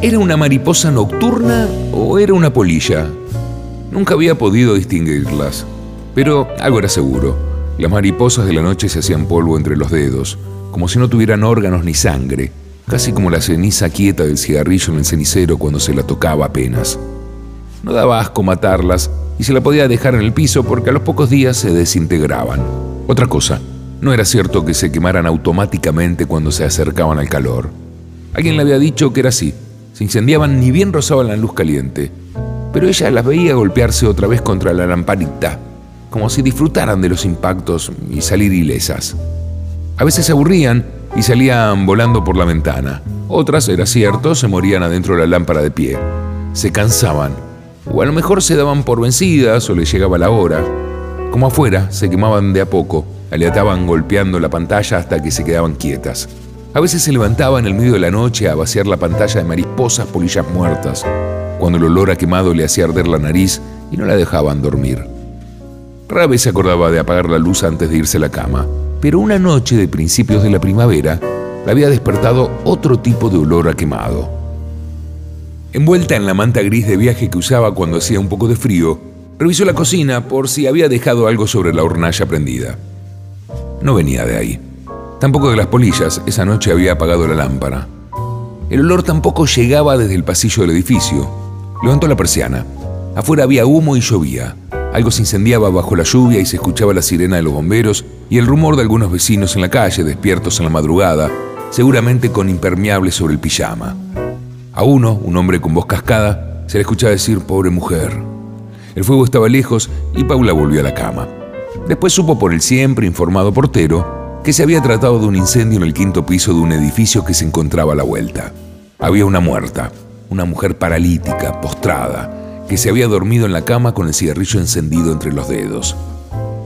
¿Era una mariposa nocturna o era una polilla? Nunca había podido distinguirlas, pero algo era seguro. Las mariposas de la noche se hacían polvo entre los dedos, como si no tuvieran órganos ni sangre, casi como la ceniza quieta del cigarrillo en el cenicero cuando se la tocaba apenas. No daba asco matarlas y se la podía dejar en el piso porque a los pocos días se desintegraban. Otra cosa, no era cierto que se quemaran automáticamente cuando se acercaban al calor. Alguien le había dicho que era así. Se incendiaban ni bien rozaban la luz caliente. Pero ella las veía golpearse otra vez contra la lamparita, como si disfrutaran de los impactos y salir ilesas. A veces se aburrían y salían volando por la ventana. Otras, era cierto, se morían adentro de la lámpara de pie. Se cansaban o a lo mejor se daban por vencidas o les llegaba la hora. Como afuera, se quemaban de a poco, aleataban golpeando la pantalla hasta que se quedaban quietas. A veces se levantaban en el medio de la noche a vaciar la pantalla de mariposas polillas muertas, cuando el olor a quemado le hacía arder la nariz y no la dejaban dormir. Rara vez se acordaba de apagar la luz antes de irse a la cama, pero una noche de principios de la primavera la había despertado otro tipo de olor a quemado. Envuelta en la manta gris de viaje que usaba cuando hacía un poco de frío, revisó la cocina por si había dejado algo sobre la hornalla prendida. No venía de ahí. Tampoco de las polillas, esa noche había apagado la lámpara. El olor tampoco llegaba desde el pasillo del edificio. Levantó la persiana. Afuera había humo y llovía. Algo se incendiaba bajo la lluvia y se escuchaba la sirena de los bomberos y el rumor de algunos vecinos en la calle, despiertos en la madrugada, seguramente con impermeable sobre el pijama. A uno, un hombre con voz cascada, se le escuchaba decir, pobre mujer. El fuego estaba lejos y Paula volvió a la cama. Después supo por el siempre informado portero que se había tratado de un incendio en el quinto piso de un edificio que se encontraba a la vuelta. Había una muerta, una mujer paralítica, postrada, que se había dormido en la cama con el cigarrillo encendido entre los dedos.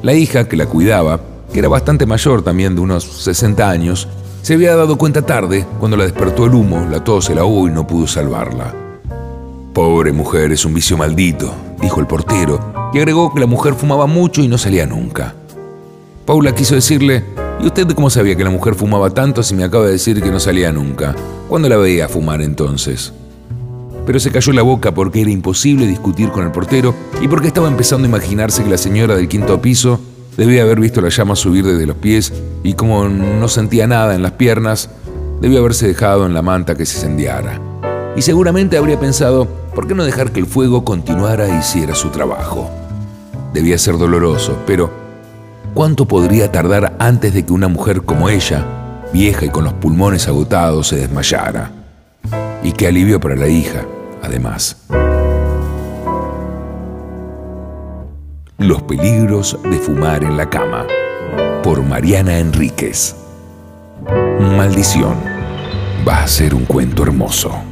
La hija que la cuidaba, que era bastante mayor también de unos 60 años, se había dado cuenta tarde, cuando la despertó el humo, la tos se la hubo y no pudo salvarla. Pobre mujer, es un vicio maldito, dijo el portero, y agregó que la mujer fumaba mucho y no salía nunca. Paula quiso decirle, ¿y usted cómo sabía que la mujer fumaba tanto si me acaba de decir que no salía nunca? ¿Cuándo la veía fumar entonces? Pero se cayó la boca porque era imposible discutir con el portero y porque estaba empezando a imaginarse que la señora del quinto piso Debía haber visto la llama subir desde los pies y como no sentía nada en las piernas, debía haberse dejado en la manta que se incendiara. Y seguramente habría pensado, ¿por qué no dejar que el fuego continuara e hiciera su trabajo? Debía ser doloroso, pero ¿cuánto podría tardar antes de que una mujer como ella, vieja y con los pulmones agotados, se desmayara? Y qué alivio para la hija, además. Los peligros de fumar en la cama. Por Mariana Enríquez. Maldición. Va a ser un cuento hermoso.